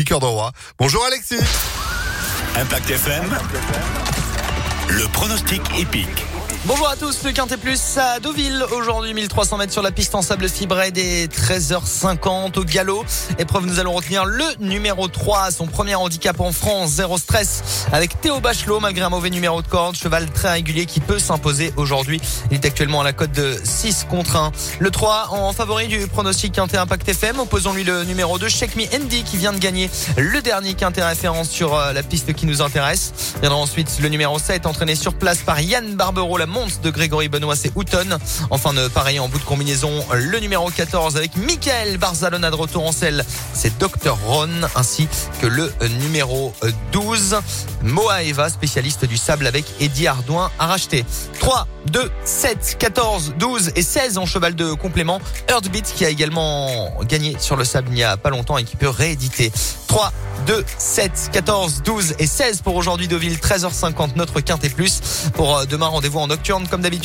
Cœur de roi. Bonjour Alexis. Impact FM. Le pronostic épique. Bonjour à tous, le Quintet Plus à Deauville. Aujourd'hui, 1300 mètres sur la piste en sable fibré des 13h50 au galop. Épreuve, nous allons retenir le numéro 3, son premier handicap en France, zéro stress, avec Théo Bachelot, malgré un mauvais numéro de corde. Cheval très régulier qui peut s'imposer aujourd'hui. Il est actuellement à la cote de 6 contre 1. Le 3 en favori du pronostic Quintet Impact FM. Opposons-lui le numéro 2, Shake Me Andy, qui vient de gagner le dernier Quintet référence sur euh, la piste qui nous intéresse. Viendra ensuite le numéro 7, entraîné sur place par Yann Barbero, la monte de Grégory Benoît, c'est Houghton. Enfin, de pareil en bout de combinaison, le numéro 14 avec Michael Barzalona de retour en selle, c'est Dr. Ron, ainsi que le numéro 12, Moa Eva, spécialiste du sable avec Eddie Ardouin à racheter. 3, 2, 7, 14, 12 et 16 en cheval de complément. Earthbeat qui a également gagné sur le sable il n'y a pas longtemps et qui peut rééditer. 3, 2, 7, 14, 12 et 16 pour aujourd'hui Deauville, 13h50 notre quintet plus. Pour euh, demain, rendez-vous en nocturne comme d'habitude.